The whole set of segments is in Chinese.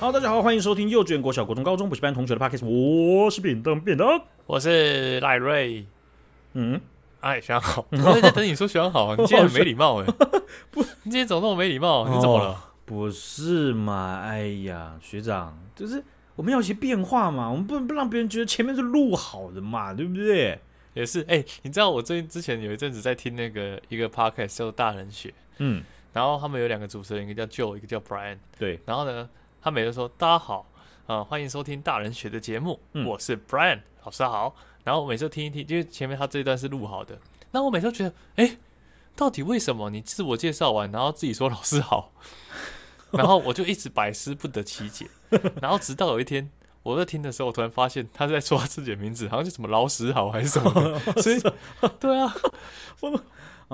Hello，大家好，欢迎收听幼稚园、国小、国中、高中补习班同学的 Podcast，我是便当便当，我是赖瑞。嗯，哎，学长好，我在等你说学长好，你今天很没礼貌哎，不，你今天怎么那么没礼貌？你怎么了？哦，不是嘛？哎呀，学长，就是我们要一些变化嘛，我们不能不让别人觉得前面是录好的嘛，对不对？也是，哎，你知道我最近之前有一阵子在听那个一个 Podcast 叫《大人学》，嗯，然后他们有两个主持人，一个叫 Joe，一个叫 Brian，对，然后呢，他每次说大家好，啊、呃，欢迎收听《大人学》的节目，嗯、我是 Brian 老师好。然后我每次听一听，因为前面他这一段是录好的。那我每次都觉得，哎，到底为什么你自我介绍完，然后自己说老师好，然后 我就一直百思不得其解。然后直到有一天我在听的时候，我突然发现他在说他自己的名字，好像是什么老师好还是什么的。所以，对啊，我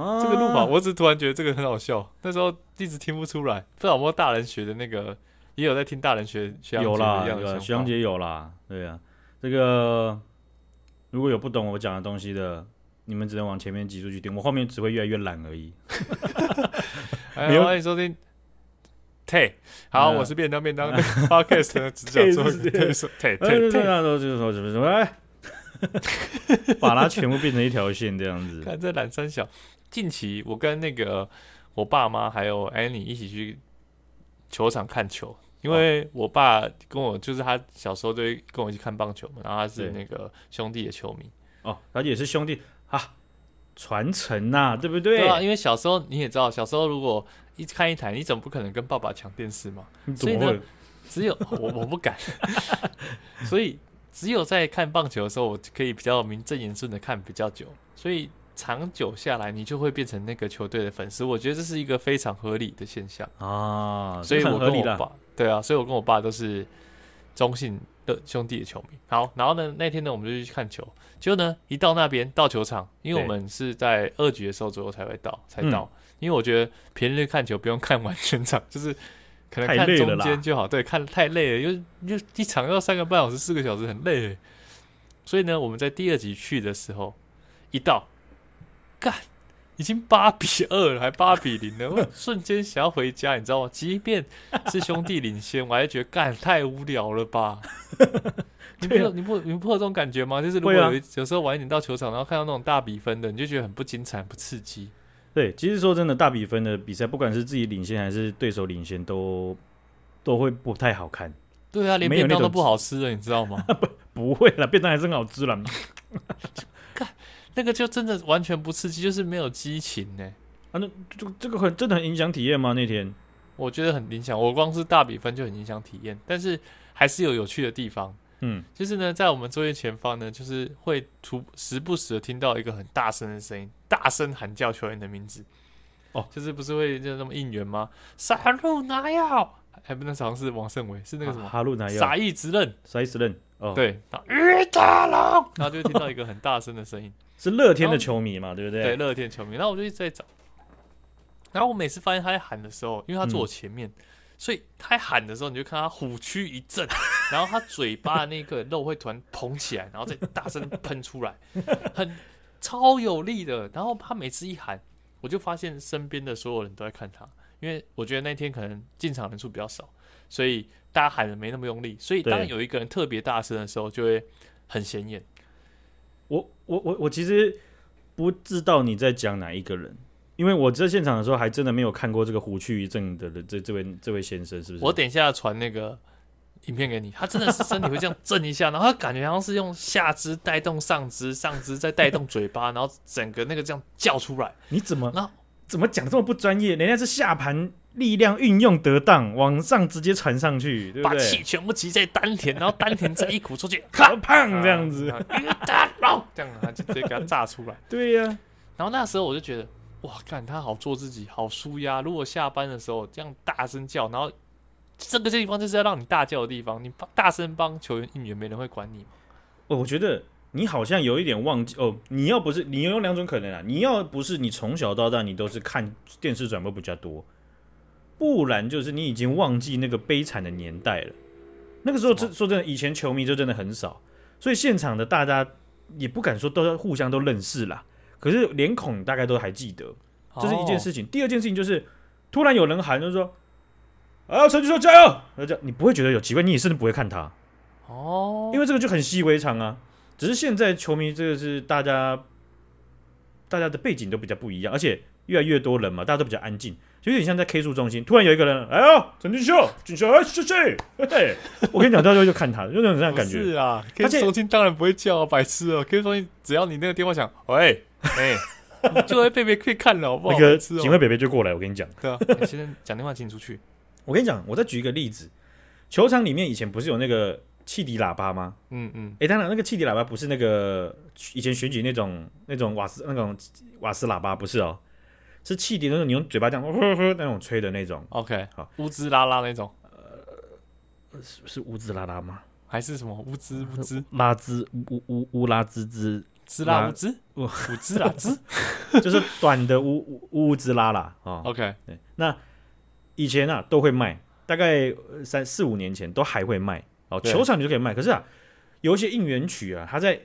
啊这个录法，我只突然觉得这个很好笑。那时候一直听不出来，不知道有没有大人学的那个，也有在听大人学学长姐的样子，学长姐有啦，对啊，这个。如果有不懂我讲的东西的，你们只能往前面挤出去听，我后面只会越来越懒而已。没有，欢迎收听。T，好，我是便当便当 Podcast 的执掌做 T T T，这样都就是说什么什么，把它全部变成一条线这样子。看这懒三小，近期我跟那个我爸妈还有 Annie 一起去球场看球。因为我爸跟我就是他小时候就会跟我一起看棒球嘛，然后他是那个兄弟的球迷哦，他也是兄弟啊，传承呐、啊，对不对？对啊，因为小时候你也知道，小时候如果一看一台，你怎么不可能跟爸爸抢电视嘛？所以呢，只有我我不敢，所以只有在看棒球的时候，我可以比较名正言顺的看比较久，所以。长久下来，你就会变成那个球队的粉丝。我觉得这是一个非常合理的现象啊，所以我跟我爸，对啊，所以我跟我爸都是中信的兄弟的球迷。好，然后呢，那天呢，我们就去看球。结果呢，一到那边到球场，因为我们是在二局的时候左右才会到，才到。嗯、因为我觉得平日看球不用看完全场，就是可能看中间就好。对，看太累了，因为就一场要三个半小时、四个小时，很累。所以呢，我们在第二集去的时候，一到。干，已经八比二了，还八比零了，我 瞬间想要回家，你知道吗？即便是兄弟领先，我还觉得干太无聊了吧？你不、啊、你不你不会有这种感觉吗？就是如果有、啊、有时候晚一点到球场，然后看到那种大比分的，你就觉得很不精彩、不刺激。对，其实说真的，大比分的比赛，不管是自己领先还是对手领先，都都会不太好看。对啊，连便当都不好吃了，你知道吗？不 不会了，便当还是很好吃了。干。那个就真的完全不刺激，就是没有激情呢。啊，那这这个很真的很影响体验吗？那天我觉得很影响，我光是大比分就很影响体验。但是还是有有趣的地方，嗯，就是呢，在我们座位前方呢，就是会突时不时的听到一个很大声的声音，大声喊叫球员的名字。哦，就是不是会就那么应援吗？杀入拿药，还不能好像是王胜伟，是那个什么？哈路拿药，撒意直认，撒意直认。哦，对，鱼大龙，然后就会听到一个很大声的声音。是乐天的球迷嘛，对不对？对，乐天球迷。然后我就一直在找，然后我每次发现他在喊的时候，因为他坐我前面，嗯、所以他在喊的时候，你就看他虎躯一震，然后他嘴巴的那个肉会突然膨起来，然后再大声喷出来，很超有力的。然后他每次一喊，我就发现身边的所有人都在看他，因为我觉得那天可能进场人数比较少，所以大家喊的没那么用力。所以当有一个人特别大声的时候，就会很显眼。我我我我其实不知道你在讲哪一个人，因为我在现场的时候还真的没有看过这个虎躯一震的这这位这位先生，是不是？我等一下传那个影片给你，他真的是身体会这样震一下，然后他感觉好像是用下肢带动上肢，上肢再带动嘴巴，然后整个那个这样叫出来。你怎么？然后怎么讲这么不专业？人家是下盘。力量运用得当，往上直接传上去，对不对？把气全部集在丹田，然后丹田再一鼓出去，好胖这样子，这样他就直接给他炸出来。对呀、啊，然后那时候我就觉得，哇，看他好做自己，好舒压。如果下班的时候这样大声叫，然后这个地方就是要让你大叫的地方，你大声帮球员应援，没人会管你。哦，我觉得你好像有一点忘记哦。你要不是你有两种可能啊，你要不是你从小到大你都是看电视转播比较多。不然就是你已经忘记那个悲惨的年代了。那个时候，这说真的，以前球迷就真的很少，所以现场的大家也不敢说都互相都认识啦。可是脸孔大概都还记得，这是一件事情。第二件事情就是，突然有人喊，就是说啊，陈俊秀加油！那这样你不会觉得有奇怪，你也甚至不会看他哦，因为这个就很习以为常啊。只是现在球迷这个是大家大家的背景都比较不一样，而且越来越多人嘛，大家都比较安静，就有点像在 K 数中心，突然有一个人，哎呦，陈俊秀，俊秀，哎，谢谢。嘿，我跟你讲，到时候就看他，就那种这样感觉。是啊，K 数中心当然不会叫白痴哦，K 数中心只要你那个电话响，喂，哎。你就会被别可以看了，好不好？那个警卫北北就过来，我跟你讲。对啊，现在讲电话请出去。我跟你讲，我再举一个例子，球场里面以前不是有那个汽笛喇叭吗？嗯嗯。哎、欸，当然那个汽笛喇叭不是那个以前选举那种那种瓦斯那种瓦斯喇叭，不是哦，是汽笛那种你用嘴巴这样呵呵那种吹的那种。OK，好，乌兹拉拉那种。呃，是是乌兹拉拉吗？还是什么乌兹乌兹拉兹乌乌乌拉兹兹？兹拉乌兹，乌兹拉兹，就是短的乌乌乌兹拉拉啊。OK，对，那以前啊都会卖，大概三四五年前都还会卖哦。球场你就可以卖，可是啊，有一些应援曲啊，它在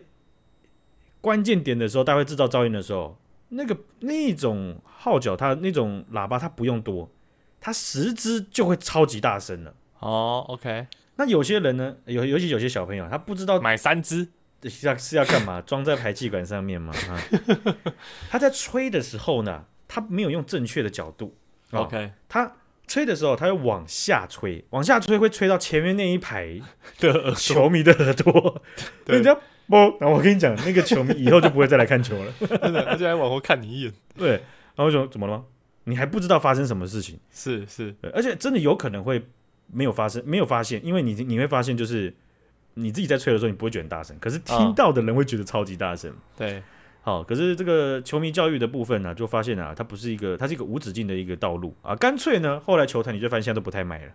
关键点的时候，大会制造噪音的时候，那个那种号角，它那种喇叭，它不用多，它十支就会超级大声了。哦，OK，那有些人呢，有尤其有些小朋友，他不知道买三支。是要是要干嘛？装在排气管上面吗？啊，他在吹的时候呢，他没有用正确的角度。哦、OK，他吹的时候，他要往下吹，往下吹会吹到前面那一排的球迷的耳朵。对，这样不，然后我跟你讲，那个球迷以后就不会再来看球了，真的，而且还往后看你一眼。对，然后我说怎么了吗？你还不知道发生什么事情？是是，而且真的有可能会没有发生，没有发现，因为你你会发现就是。你自己在吹的时候，你不会觉得很大声，可是听到的人会觉得超级大声。对，好，可是这个球迷教育的部分呢、啊，就发现啊，它不是一个，它是一个无止境的一个道路啊。干脆呢，后来球坛你就发现现在都不太卖了。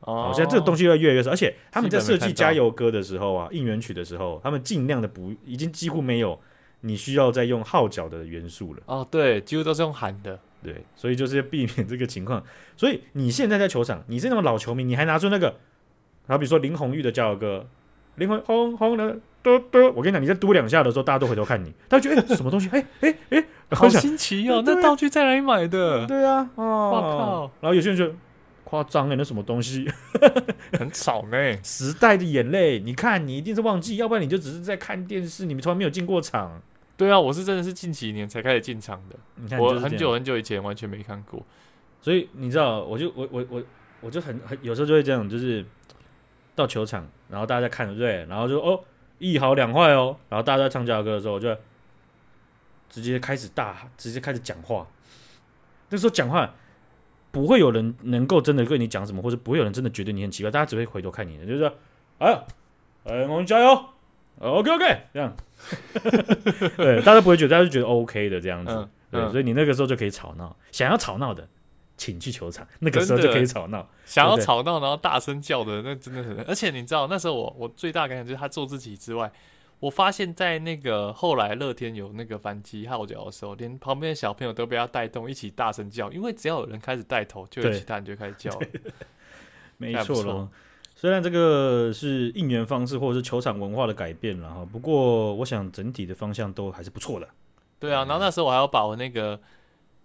哦，现在这个东西越来越越少，而且他们在设计加油歌的时候啊，应援曲的时候，他们尽量的不，已经几乎没有你需要再用号角的元素了。哦，对，几乎都是用喊的。对，所以就是要避免这个情况。所以你现在在球场，你是那种老球迷，你还拿出那个，好比说林红玉的加油歌。灵魂轰轰的嘟嘟，我跟你讲，你在嘟两下的时候，大家都回头看你，大家觉得什么东西？哎哎哎，好新奇哦！那道具在哪里买的？对啊，哦，我靠！然后有些人就夸张哎，那什么东西？很吵呢。时代的眼泪，你看，你一定是忘记，要不然你就只是在看电视，你们从来没有进过场。对啊，我是真的是近几年才开始进场的。你看，我很久很久以前完全没看过，所以你知道，我就我我我我就很很有时候就会这样，就是。到球场，然后大家在看，对不对？然后就哦，一好两坏哦。然后大家在唱加油歌的时候，我就直接开始大，直接开始讲话。那时候讲话不会有人能够真的跟你讲什么，或者不会有人真的觉得你很奇怪。大家只会回头看你的，就是说哎呀，哎，我们加油，OK OK，这样。对，大家不会觉得，大家就觉得 OK 的这样子。嗯嗯、对，所以你那个时候就可以吵闹，想要吵闹的。请去球场，那个时候就可以吵闹。想要吵闹，然后大声叫的，那真的很。而且你知道，那时候我我最大感想就是他做自己之外，我发现在那个后来乐天有那个反击号角的时候，连旁边的小朋友都被他带动，一起大声叫。因为只要有人开始带头，就有其他人就开始叫了。没错咯。虽然这个是应援方式或者是球场文化的改变了哈，不过我想整体的方向都还是不错的。对啊，然后那时候我还要把我那个。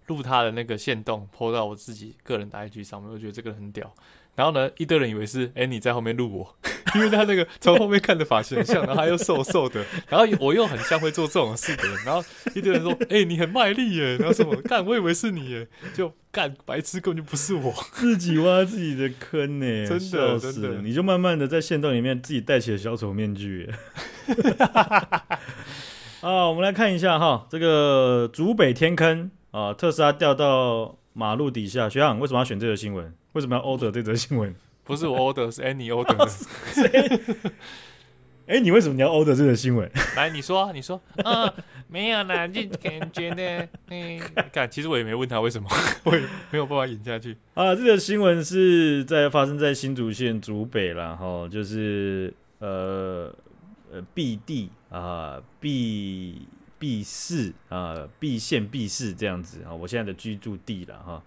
录他的那个线动，po 到我自己个人的 IG 上面，我觉得这个很屌。然后呢，一堆人以为是哎、欸、你在后面录我，因为他那个从后面看的发型很像，然后他又瘦瘦的，然后我又很像会做这种事的人。然后一堆人说哎、欸、你很卖力耶，然后什么干我以为是你耶，就干白痴根本就不是我，自己挖自己的坑呢，真的真的，你就慢慢的在线段里面自己戴起了小丑面具。啊，我们来看一下哈，这个竹北天坑。啊！特斯拉掉到马路底下，学长为什么要选这个新闻？为什么要 order 这则新闻？不是我 order，是 Annie order 的。哎、欸，你为什么你要 order 这个新闻？来，你说，你说，嗯，没有啦，就感觉呢，嗯，看，其实我也没问他为什么，我也没有办法演下去。啊，这个新闻是在发生在新竹县竹北啦，哈，就是呃呃 B 地啊 B。B 市啊，B 县 B 市这样子啊，我现在的居住地了哈。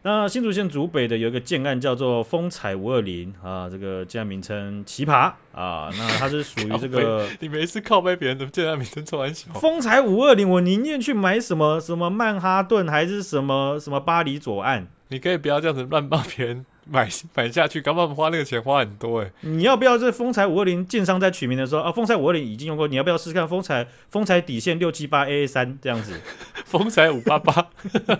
那新竹县竹北的有一个建案叫做风采五二零啊，这个建案名称奇葩啊，那它是属于这个。你每次靠背别人的建案名称超玩笑。风采五二零，我宁愿去买什么什么曼哈顿还是什么什么巴黎左岸。你可以不要这样子乱报别人买 买下去，干嘛花那个钱花很多哎、欸？你要不要这风采五二零建商在取名的时候啊？风采五二零已经用过，你要不要试试看风采风采底线六七八 AA 三这样子？风采五八八，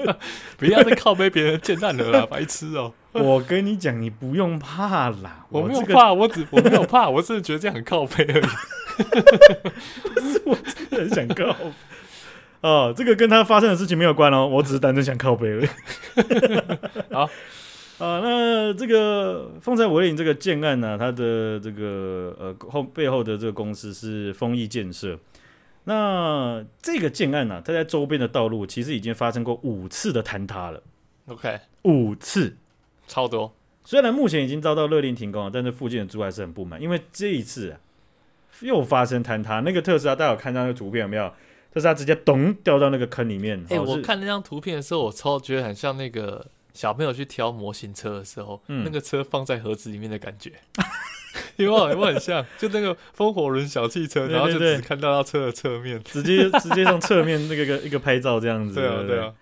不要再靠背别人建案了啦，白痴哦、喔！我跟你讲，你不用怕啦，我没有怕，我只我没有怕，我只是觉得这样很靠背而已。不是，我真的很想靠。哦，这个跟他发生的事情没有关哦，我只是单纯想靠背而已。好。啊，那这个风采五二零这个建案呢、啊，它的这个呃后背后的这个公司是丰益建设。那这个建案呢、啊，它在周边的道路其实已经发生过五次的坍塌了。OK，五次，超多。虽然目前已经遭到勒令停工了，但是附近的住还是很不满，因为这一次啊又发生坍塌。那个特斯拉，大家有看到那个图片有没有？特斯拉直接咚掉到那个坑里面。哎、欸，我看那张图片的时候，我超觉得很像那个。小朋友去挑模型车的时候，嗯、那个车放在盒子里面的感觉，有没有？有没有很像？就那个风火轮小汽车，然后就只看到它车的侧面，直接直接从侧面那个个一个拍照这样子。对啊，对啊。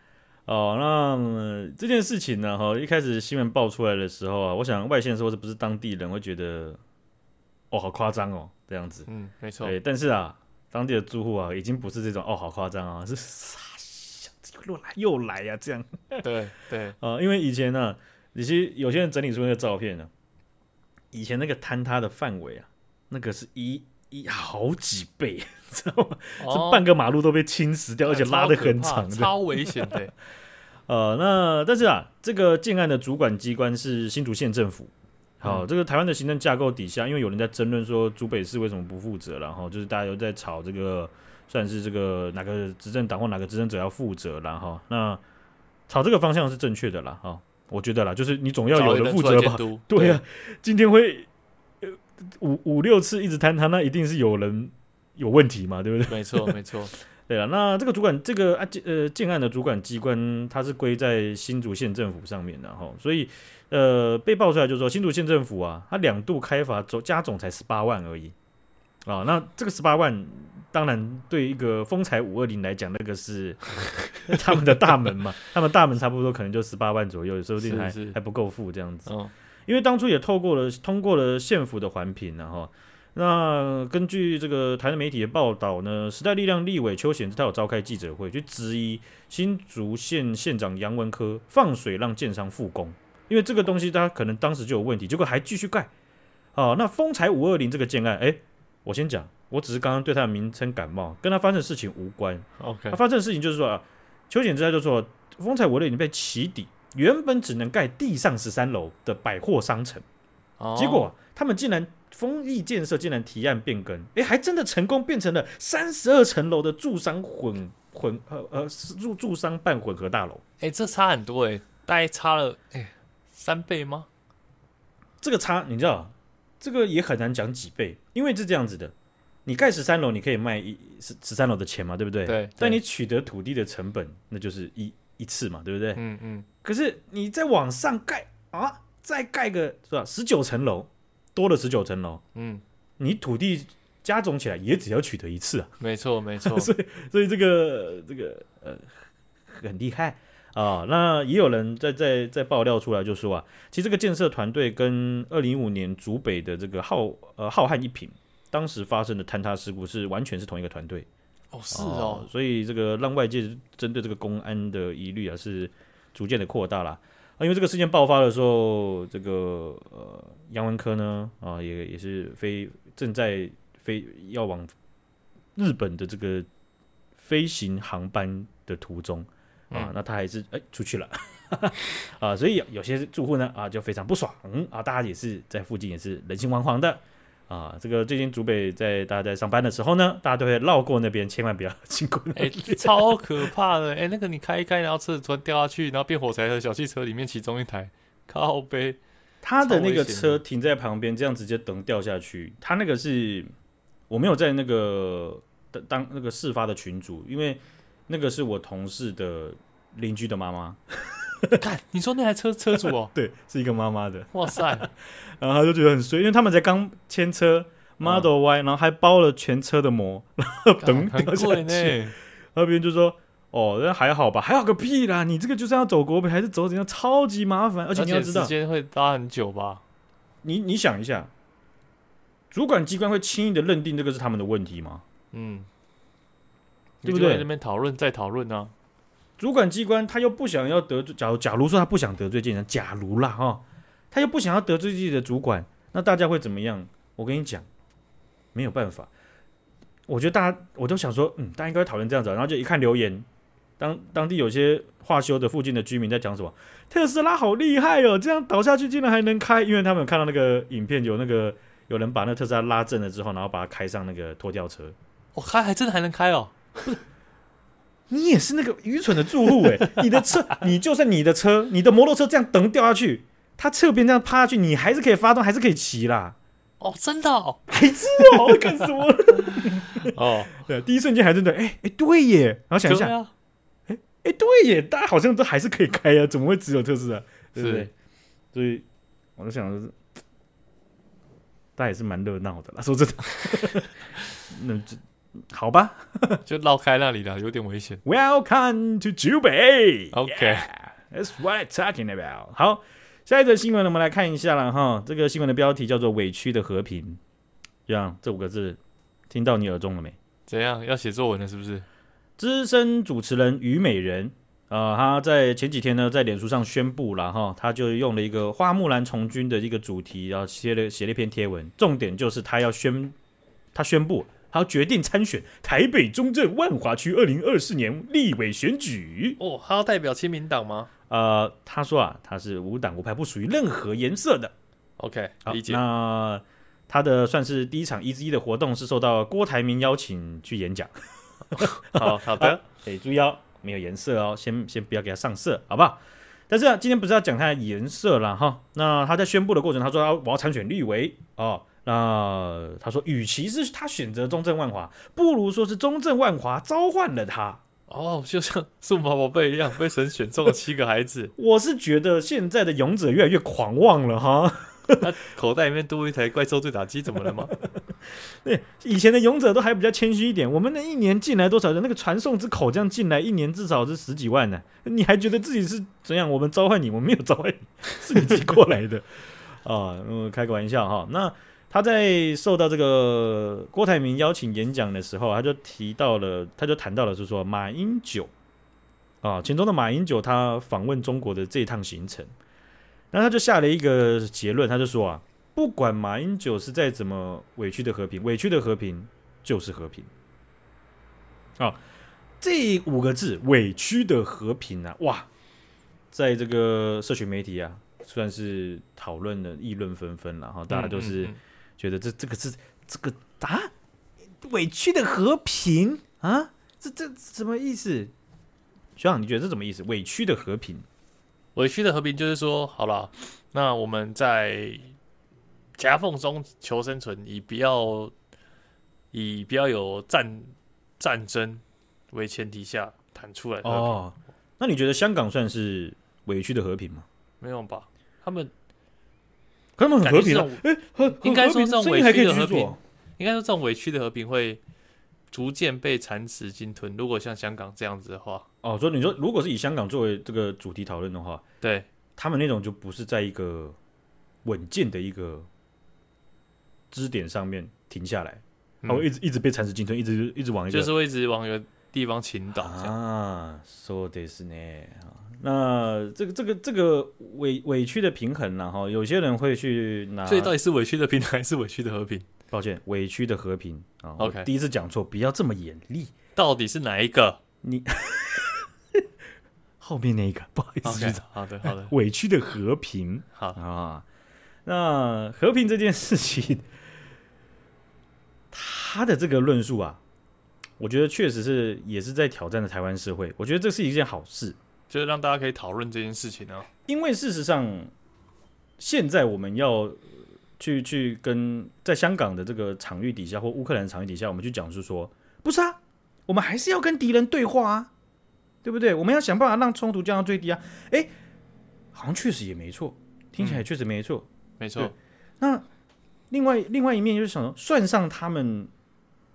哦，那、呃、这件事情呢，哈，一开始新闻爆出来的时候啊，我想外县市或者不是当地人会觉得，哦，好夸张哦，这样子。嗯，没错。对，但是啊，当地的住户啊，已经不是这种哦，好夸张啊，是。又来又来呀、啊，这样。对对啊、呃，因为以前呢、啊，其实有些人整理出那个照片呢、啊，以前那个坍塌的范围啊，那个是一一好几倍，知道吗？哦、是半个马路都被侵蚀掉，而且拉的很长的，超危险的。呃，那但是啊，这个建案的主管机关是新竹县政府。好，嗯、这个台湾的行政架构底下，因为有人在争论说竹北市为什么不负责，然后就是大家又在吵这个。算是这个哪个执政党或哪个执政者要负责了哈？那朝这个方向是正确的啦哈，我觉得啦，就是你总要有人负责吧？对呀、啊，今天会五五六次一直坍塌，那一定是有人有问题嘛，对不对？没错，没错。对了，那这个主管这个案件呃建案的主管机关，它是归在新竹县政府上面的哈，所以呃被爆出来就是说新竹县政府啊，它两度开罚总加总才十八万而已啊，那这个十八万。当然，对一个风采五二零来讲，那个是 他们的大门嘛，他们大门差不多可能就十八万左右，有时候还是是还不够付这样子。哦、因为当初也透过了通过了县府的环评，然后那根据这个台湾媒体的报道呢，时代力量立委邱显智他有召开记者会，去质疑新竹县县长杨文科放水让建商复工，因为这个东西他可能当时就有问题，结果还继续盖。哦，那风采五二零这个建案，哎，我先讲。我只是刚刚对他的名称感冒，跟他发生的事情无关。OK，他发生的事情就是说啊，邱显之他就说，风采五二零已经被起底，原本只能盖地上十三楼的百货商城，哦、结果他们竟然丰益建设竟然提案变更，哎，还真的成功变成了三十二层楼的住商混混呃呃住住商办混合大楼。哎，这差很多哎，大概差了哎三倍吗？这个差你知道，这个也很难讲几倍，因为是这样子的。你盖十三楼，你可以卖一十十三楼的钱嘛，对不对？对。但你取得土地的成本，那就是一一次嘛，对不对？嗯嗯。嗯，可是你再往上盖啊，再盖个是吧？十九层楼，多了十九层楼。嗯。你土地加总起来也只要取得一次啊。没错没错。所以所以这个这个呃很厉害啊。那也有人在在在爆料出来就说啊，其实这个建设团队跟二零一五年竹北的这个浩呃浩瀚一品。当时发生的坍塌事故是完全是同一个团队。哦，是哦，哦，所以这个让外界针对这个公安的疑虑啊是逐渐的扩大了啊，因为这个事件爆发的时候，这个呃杨文科呢啊也也是飞正在飞要往日本的这个飞行航班的途中。啊，嗯、那他还是哎出去了。啊，所以有些住户呢啊就非常不爽啊，大家也是在附近也是人心惶惶的。啊，这个最近竹北在大家在上班的时候呢，大家都会绕过那边，千万不要 经过。哎、欸，超可怕的！哎、欸，那个你开一开，然后车子突然掉下去，然后变火柴的小汽车里面其中一台靠背，他的那个车停在旁边，这样直接等掉下去。他那个是我没有在那个当当那个事发的群主，因为那个是我同事的邻居的妈妈。看，你说那台车车主哦，对，是一个妈妈的。哇塞！然后他就觉得很衰，因为他们才刚签车 Model Y，、嗯、然后还包了全车的膜，然后等掉下去。那边就说：“哦，那还好吧，还好个屁啦！你这个就算要走国赔，还是走怎样，超级麻烦，而且你要知道，时间会搭很久吧？你你想一下，主管机关会轻易的认定这个是他们的问题吗？嗯，对不对？那边讨论再讨论呢？主管机关他又不想要得罪，假如假如说他不想得罪建商，假如啦哈，他又不想要得罪自己的主管，那大家会怎么样？我跟你讲，没有办法。我觉得大家我都想说，嗯，大家应该讨论这样子，然后就一看留言。当当地有些化修的附近的居民在讲什么？特斯拉好厉害哦，这样倒下去竟然还能开，因为他们有看到那个影片，有那个有人把那特斯拉拉正了之后，然后把它开上那个拖吊车。我、哦、开还真的还能开哦！你也是那个愚蠢的住户哎！你的车，你就算你的车，你的摩托车这样等掉下去，它侧边这样趴下去，你还是可以发动，还是可以骑啦。哦，真的哦，白痴哦，干什么？哦，对，第一瞬间还真的，哎哎，对耶，然后想一下。哎、欸，对耶，大家好像都还是可以开啊，怎么会只有特斯拉？对不对？所以我就想的是，大家也是蛮热闹的啦。说真的，那就好吧，就绕开那里了，有点危险。Welcome to Jubei. OK, yeah, that's what I'm talking about. 好，下一则新闻呢，我们来看一下了哈。这个新闻的标题叫做“委屈的和平”，这样这五个字听到你耳中了没？怎样？要写作文了是不是？资深主持人虞美人，啊、呃，他在前几天呢，在脸书上宣布了哈，他就用了一个花木兰从军的一个主题，然后写了写了一篇贴文，重点就是他要宣，他宣布他要决定参选台北中正万华区二零二四年立委选举。哦，他要代表亲民党吗？呃，他说啊，他是无党无派，不属于任何颜色的。OK，理解。那他的算是第一场一之一的活动是受到郭台铭邀请去演讲。好 好的，哎，注意哦，没有颜色哦，先先不要给他上色，好不好？但是啊，今天不是要讲他的颜色了哈。那他在宣布的过程，他说他我要参选立委哦。那他说，与其是他选择中正万华，不如说是中正万华召唤了他。哦，就像数码宝贝一样，被神选中了七个孩子。我是觉得现在的勇者越来越狂妄了哈。他口袋里面多一台怪兽对打机，怎么了吗？对，以前的勇者都还比较谦虚一点。我们那一年进来多少人？那个传送之口这样进来，一年至少是十几万呢。你还觉得自己是怎样？我们召唤你，我们没有召唤你，是你自己过来的啊。嗯，开个玩笑哈。那他在受到这个郭台铭邀请演讲的时候，他就提到了，他就谈到了，是说马英九啊，其中的马英九他访问中国的这一趟行程。那他就下了一个结论，他就说啊，不管马英九是再怎么委屈的和平，委屈的和平就是和平。啊，这五个字“委屈的和平”啊，哇，在这个社群媒体啊，算是讨论的议论纷纷了哈。大家都是觉得这这个是这个啊，委屈的和平啊，这这什么意思？学长，你觉得这什么意思？委屈的和平？委屈的和平就是说，好了，那我们在夹缝中求生存，以不要以不要有战战争为前提下谈出来的。哦，那你觉得香港算是委屈的和平吗？没有吧？他们他们很和平，哎，应该说这种委屈的和平，应该说这种委屈的和平会逐渐被蚕食鲸吞。如果像香港这样子的话，哦，所以你说，如果是以香港作为这个主题讨论的话，对。他们那种就不是在一个稳健的一个支点上面停下来，他会一直一直被蚕食鲸吞，一直一直往一个，就是会一直往一个地方倾倒啊。说的是呢，那这个这个这个委委屈的平衡呢？哈，有些人会去拿，所以到底是委屈的平衡还是委屈的和平？抱歉，委屈的和平啊。OK，第一次讲错，不要这么严厉。到底是哪一个？你后面那一个，不好意思，okay, 好的好的，委屈的和平，好啊。那和平这件事情，他的这个论述啊，我觉得确实是也是在挑战的台湾社会。我觉得这是一件好事，就是让大家可以讨论这件事情呢、啊。因为事实上，现在我们要。去去跟在香港的这个场域底下，或乌克兰场域底下，我们去讲述说，不是啊，我们还是要跟敌人对话啊，对不对？我们要想办法让冲突降到最低啊。诶，好像确实也没错，听起来确实没错，嗯、没错。那另外另外一面就是想，算上他们，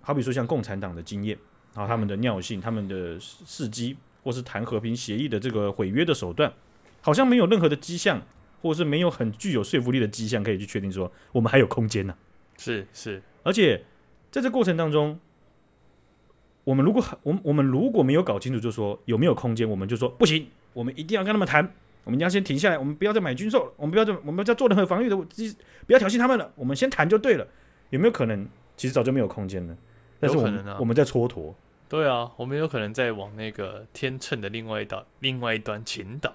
好比说像共产党的经验，然后他们的尿性，他们的事迹或是谈和平协议的这个毁约的手段，好像没有任何的迹象，或是没有很具有说服力的迹象可以去确定说我们还有空间呢、啊。是是，而且在这过程当中，我们如果我们我们如果没有搞清楚，就说有没有空间，我们就说不行，我们一定要跟他们谈，我们要先停下来，我们不要再买军售了，我们不要再我们不要再做任何防御的，不要挑衅他们了，我们先谈就对了。有没有可能，其实早就没有空间了？但是我们、啊、我们在蹉跎。对啊，我们有可能在往那个天秤的另外一端，另外一端倾倒。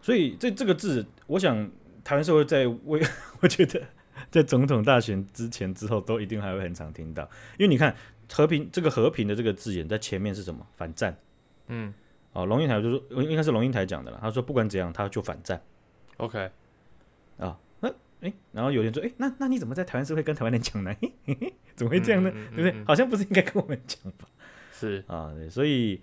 所以这这个字，我想台湾社会在为，我觉得在总统大选之前之后，都一定还会很常听到。因为你看和平这个和平的这个字眼，在前面是什么？反战。嗯。哦，龙应台就是，应该是龙应台讲的了。他说不管怎样，他就反战。OK。啊。哎，然后有人说，哎，那那你怎么在台湾社会跟台湾人讲呢？嘿嘿嘿，怎么会这样呢？嗯嗯嗯、对不对？好像不是应该跟我们讲吧？是啊，对，所以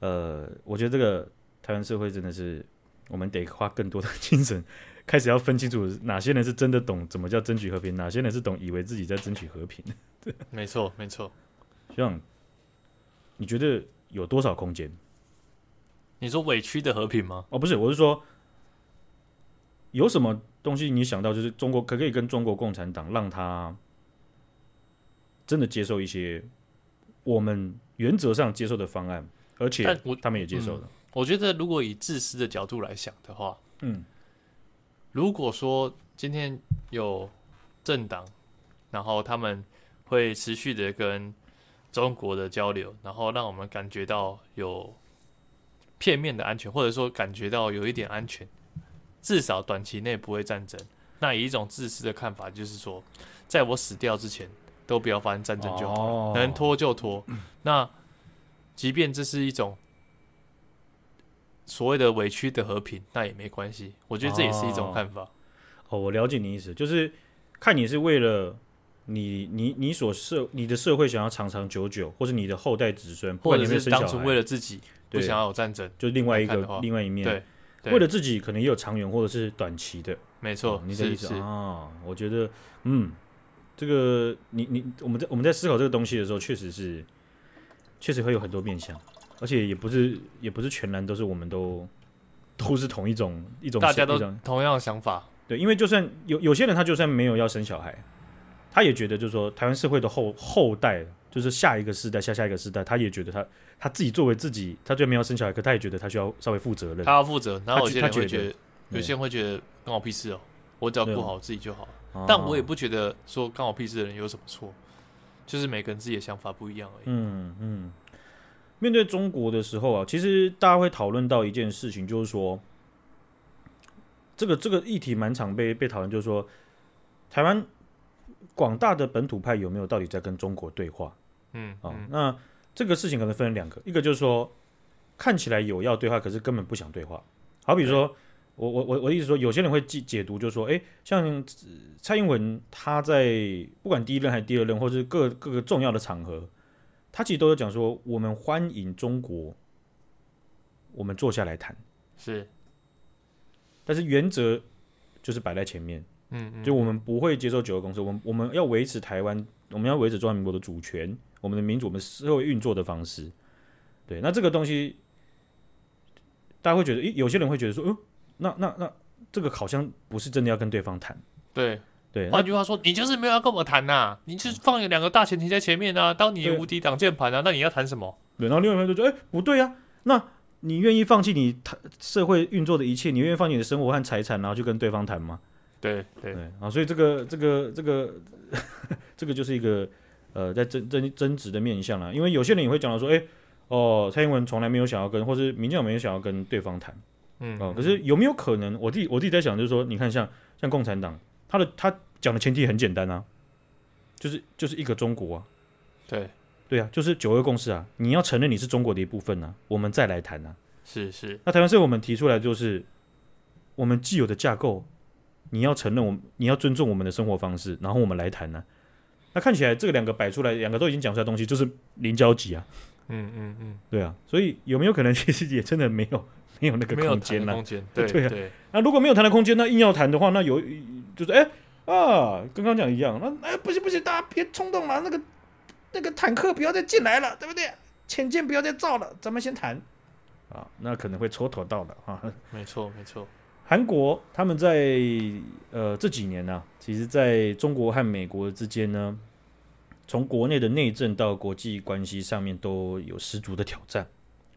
呃，我觉得这个台湾社会真的是，我们得花更多的 精神，开始要分清楚哪些人是真的懂怎么叫争取和平，哪些人是懂以为自己在争取和平。对，没错，没错。这样，你觉得有多少空间？你说委屈的和平吗？哦，不是，我是说有什么？东西你想到就是中国可可以跟中国共产党让他真的接受一些我们原则上接受的方案，而且他们也接受了。嗯，我觉得如果以自私的角度来想的话，嗯，如果说今天有政党，然后他们会持续的跟中国的交流，然后让我们感觉到有片面的安全，或者说感觉到有一点安全。至少短期内不会战争。那以一种自私的看法，就是说，在我死掉之前，都不要发生战争就好，哦、能拖就拖。嗯、那即便这是一种所谓的委屈的和平，那也没关系。我觉得这也是一种看法。哦，哦，我了解你意思，就是看你是为了你你你所社你的社会想要长长久久，或是你的后代子孙，或者是当初为了自己不想要有战争，就另外一个另外一面对。为了自己可能也有长远或者是短期的，没错、哦，你的意思啊、哦？我觉得，嗯，这个你你我们在我们在思考这个东西的时候，确实是确实会有很多面向，而且也不是也不是全然都是我们都都是同一种一种，大家都同样的想法。对，因为就算有有些人他就算没有要生小孩，他也觉得就是说台湾社会的后后代，就是下一个世代下下一个世代，他也觉得他。他自己作为自己，他就没有生小孩，可他也觉得他需要稍微负责任。他要负责，然后有些人会觉得，有些人会觉得关我屁事哦，我只要顾好自己就好。但我也不觉得说关我屁事的人有什么错，就是每个人自己的想法不一样而已。嗯嗯。面对中国的时候啊，其实大家会讨论到一件事情，就是说，这个这个议题蛮常被被讨论，就是说，台湾广大的本土派有没有到底在跟中国对话？嗯，啊，那。这个事情可能分成两个，一个就是说看起来有要对话，可是根本不想对话。好比说，我我我我的意思说，有些人会解解读，就是说，哎，像蔡英文他在不管第一任还是第二任，或是各各个重要的场合，他其实都有讲说，我们欢迎中国，我们坐下来谈。是，但是原则就是摆在前面，嗯，嗯，就我们不会接受九二共识，我们我们要维持台湾，我们要维持中华民国的主权。我们的民主，我们社会运作的方式，对，那这个东西，大家会觉得，诶，有些人会觉得说，哦、呃，那那那这个好像不是真的要跟对方谈，对对。换句话说，你就是没有要跟我谈呐、啊，你就是放有两个大前提在前面啊，当你无敌挡箭盘啊，那你要谈什么？对，然后另外一方就说，诶，不对啊，那你愿意放弃你谈社会运作的一切，你愿意放弃你的生活和财产，然后去跟对方谈吗？对对对啊，所以这个这个这个 这个就是一个。呃，在争争争执的面向啊，因为有些人也会讲到说，哎、欸，哦，蔡英文从来没有想要跟，或是民进党没有想要跟对方谈，嗯，哦，可是有没有可能？我自己我自己在想，就是说，你看像，像像共产党，他的他讲的前提很简单啊，就是就是一个中国啊，对对啊，就是九二共识啊，你要承认你是中国的一部分啊，我们再来谈啊，是是，那台湾是我们提出来就是，我们既有的架构，你要承认我们，你要尊重我们的生活方式，然后我们来谈呢、啊。那看起来这个两个摆出来，两个都已经讲出来的东西，就是零交集啊。嗯嗯嗯，对啊。所以有没有可能，其实也真的没有没有那个空间呢？空间，对对啊。对那如果没有谈的空间，那硬要谈的话，那有就是哎啊，跟刚刚讲一样。那哎不行不行，大家别冲动了，那个那个坦克不要再进来了，对不对？潜舰不要再造了，咱们先谈。啊，那可能会蹉跎到的啊。没错，没错。韩国他们在呃这几年呢、啊，其实在中国和美国之间呢，从国内的内政到国际关系上面都有十足的挑战。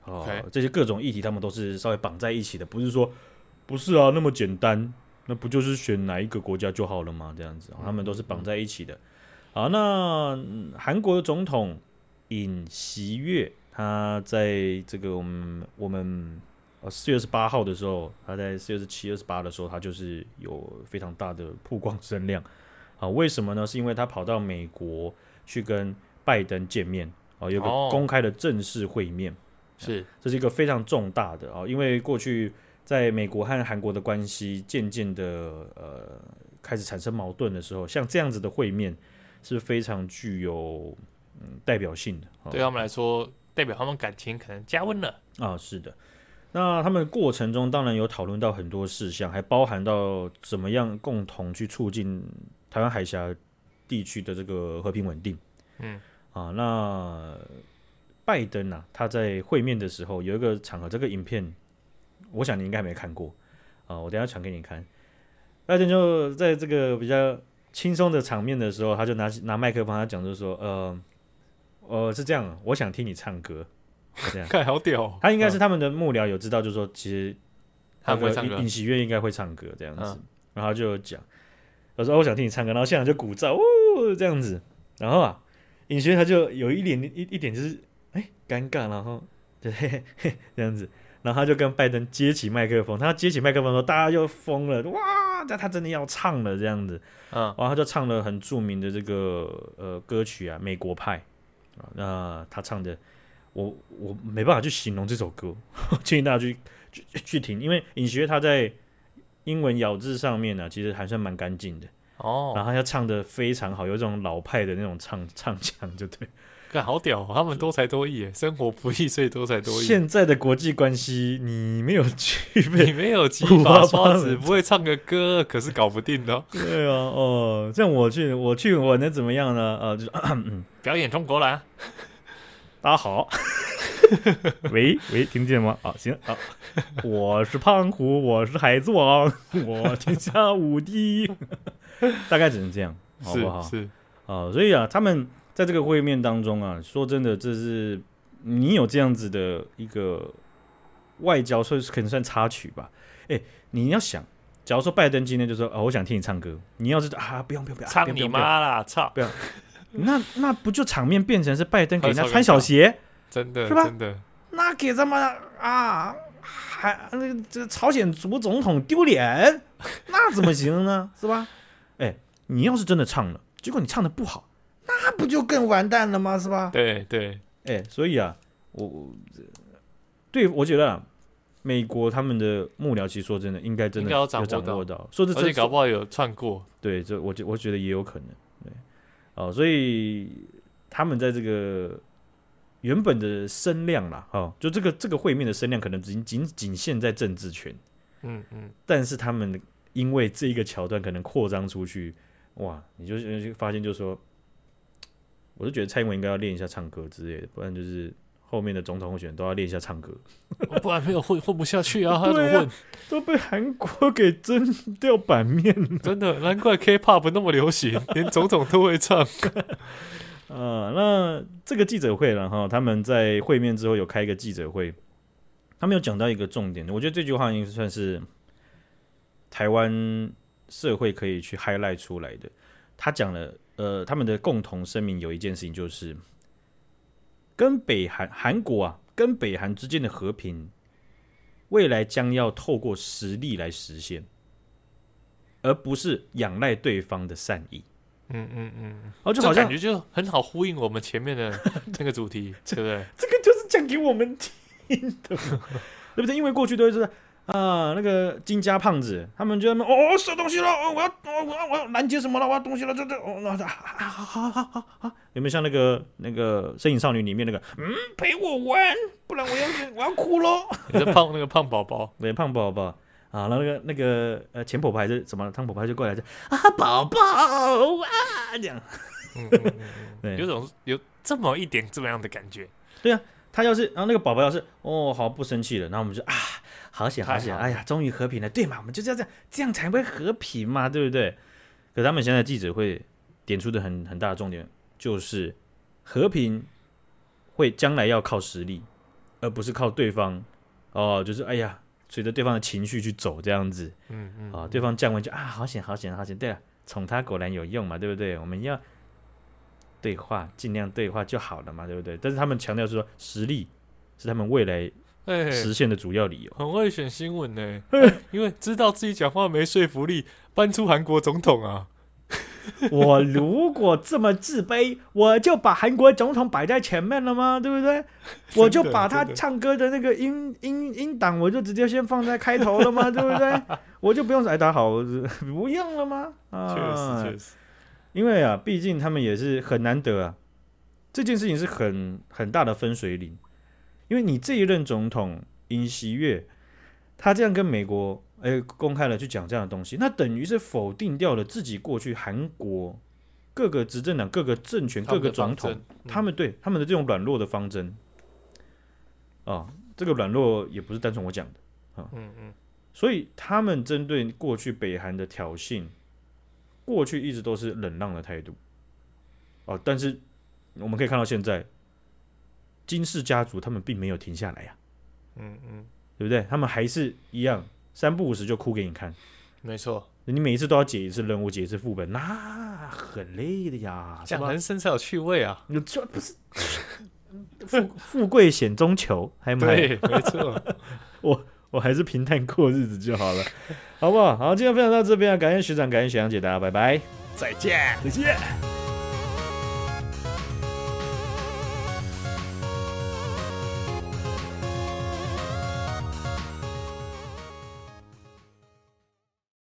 啊，Okay. 这些各种议题他们都是稍微绑在一起的，不是说不是啊那么简单，那不就是选哪一个国家就好了吗？这样子，他们都是绑在一起的。好，那韩国的总统尹锡悦。他在这个我们我们呃四月十八号的时候，他在四月十七、二十八的时候，他就是有非常大的曝光声量啊。为什么呢？是因为他跑到美国去跟拜登见面啊，有个公开的正式会面，是这是一个非常重大的啊。因为过去在美国和韩国的关系渐渐的呃开始产生矛盾的时候，像这样子的会面是非常具有嗯代表性的，对他们来说。代表他们感情可能加温了啊，是的。那他们过程中当然有讨论到很多事项，还包含到怎么样共同去促进台湾海峡地区的这个和平稳定。嗯啊，那拜登呐、啊？他在会面的时候有一个场合，这个影片我想你应该没看过啊，我等一下传给你看。拜登就在这个比较轻松的场面的时候，他就拿拿麦克风，他讲就是说，呃。呃，是这样，我想听你唱歌，这样，看好屌、哦。他应该是他们的幕僚有知道，就是说，其实他会唱歌，尹喜月应该会唱歌这样子，嗯、然后就讲，他说我想听你唱歌，然后现场就鼓噪，哦，这样子，然后啊，尹喜月他就有一点一一点就是哎尴尬，然后就嘿嘿嘿这样子，然后他就跟拜登接起麦克风，他接起麦克风的时候，大家就疯了，哇，那他真的要唱了这样子，嗯，然后他就唱了很著名的这个呃歌曲啊，《美国派》。那他唱的，我我没办法去形容这首歌，建议大家去去去听，因为尹学他在英文咬字上面呢、啊，其实还算蛮干净的哦。然后他唱的非常好，有这种老派的那种唱唱腔，就对。干好屌，他们多才多艺，生活不易，所以多才多艺。现在的国际关系，你没有具备，你没有几把刷子，不会唱个歌，可是搞不定的。对啊，哦，这样我去，我去，我能怎么样呢？呃，就是 表演中国蓝。大家好，喂喂，听见吗？啊，行啊，我是胖虎，我是海贼王，我天下无敌，大概只能这样，好不好？是，是啊，所以啊，他们。在这个会面当中啊，说真的，这是你有这样子的一个外交，算是可能算插曲吧。哎，你要想，假如说拜登今天就说：“哦，我想听你唱歌。”你要是啊，不用不用不用，唱你妈啦，操！不要，那那不就场面变成是拜登给人家穿小鞋？真的是吧？真的，那给咱们啊，还那个这朝鲜族总统丢脸，那怎么行呢？是吧？哎，你要是真的唱了，结果你唱的不好。那不就更完蛋了吗？是吧？对对，哎、欸，所以啊，我对我觉得啊，美国他们的幕僚，其实说真的，应该真的有掌握到，说这，而且搞不好有串过。对，这我觉我觉得也有可能。对，哦，所以他们在这个原本的声量啦，哦，就这个这个会面的声量，可能仅仅仅限在政治圈。嗯嗯，但是他们因为这一个桥段可能扩张出去，哇，你就发现就是说。我就觉得蔡英文应该要练一下唱歌之类的，不然就是后面的总统候选人都要练一下唱歌，不然没有混混不下去啊！他怎么混？啊、都被韩国给争掉版面了，真的难怪 K-pop 那么流行，连总统都会唱。啊，那这个记者会然后，他们在会面之后有开一个记者会，他们有讲到一个重点，我觉得这句话应该算是台湾社会可以去 highlight 出来的。他讲了。呃，他们的共同声明有一件事情，就是跟北韩、韩国啊，跟北韩之间的和平，未来将要透过实力来实现，而不是仰赖对方的善意。嗯嗯嗯，哦，就好像感觉就很好呼应我们前面的 那个主题，对不对？这个就是讲给我们听的，对不对？因为过去都是。啊，那个金家胖子，他们就在那哦，收东西了，我要，我要，我要拦截什么了？我要东西了，这这，哦，那好好好好好，有没有像那个那个《神隐少女》里面那个，嗯，陪我玩，不然我要我要哭喽。你是胖那个胖宝宝，对，胖宝宝啊，然后那个那个呃，前婆婆还是什么汤婆婆就过来就啊，宝宝啊，这样，嗯，有种有这么一点这么样的感觉，对啊。他要是，然后那个宝宝要是，哦，好不生气了，然后我们就啊，好险好险，哎呀，终于和平了，对嘛？我们就这样这样，这样才会和平嘛，对不对？可他们现在记者会点出的很很大的重点，就是和平会将来要靠实力，而不是靠对方哦，就是哎呀，随着对方的情绪去走这样子，嗯嗯，啊，对方降温就啊，好险好险好险，对了，宠他果然有用嘛，对不对？我们要。对话，尽量对话就好了嘛，对不对？但是他们强调是说，实力是他们未来实现的主要理由。很会选新闻呢，欸，因为知道自己讲话没说服力，搬出韩国总统啊。我如果这么自卑，我就把韩国总统摆在前面了吗？对不对？我就把他唱歌的那个音音音档，我就直接先放在开头了吗？对不对？我就不用哎，大家好，不用了吗？啊，确实确实。因为啊，毕竟他们也是很难得啊，这件事情是很很大的分水岭。因为你这一任总统尹锡悦，他这样跟美国诶公开了去讲这样的东西，那等于是否定掉了自己过去韩国各个执政党、各个政权、各个总统他们对他们的这种软弱的方针。啊，这个软弱也不是单纯我讲的啊，嗯嗯，所以他们针对过去北韩的挑衅。过去一直都是忍让的态度，哦，但是我们可以看到现在金氏家族他们并没有停下来呀，嗯嗯，对不对？他们还是一样三不五时就哭给你看，没错，你每一次都要解一次任务，解一次副本，那很累的呀。讲人生才有趣味啊，你这不是 富富贵险中求，还没对，没错，我。我还是平淡过日子就好了，好不好？好，今天分享到这边啊，感谢学长，感谢学长姐，大家拜拜，再见，再见。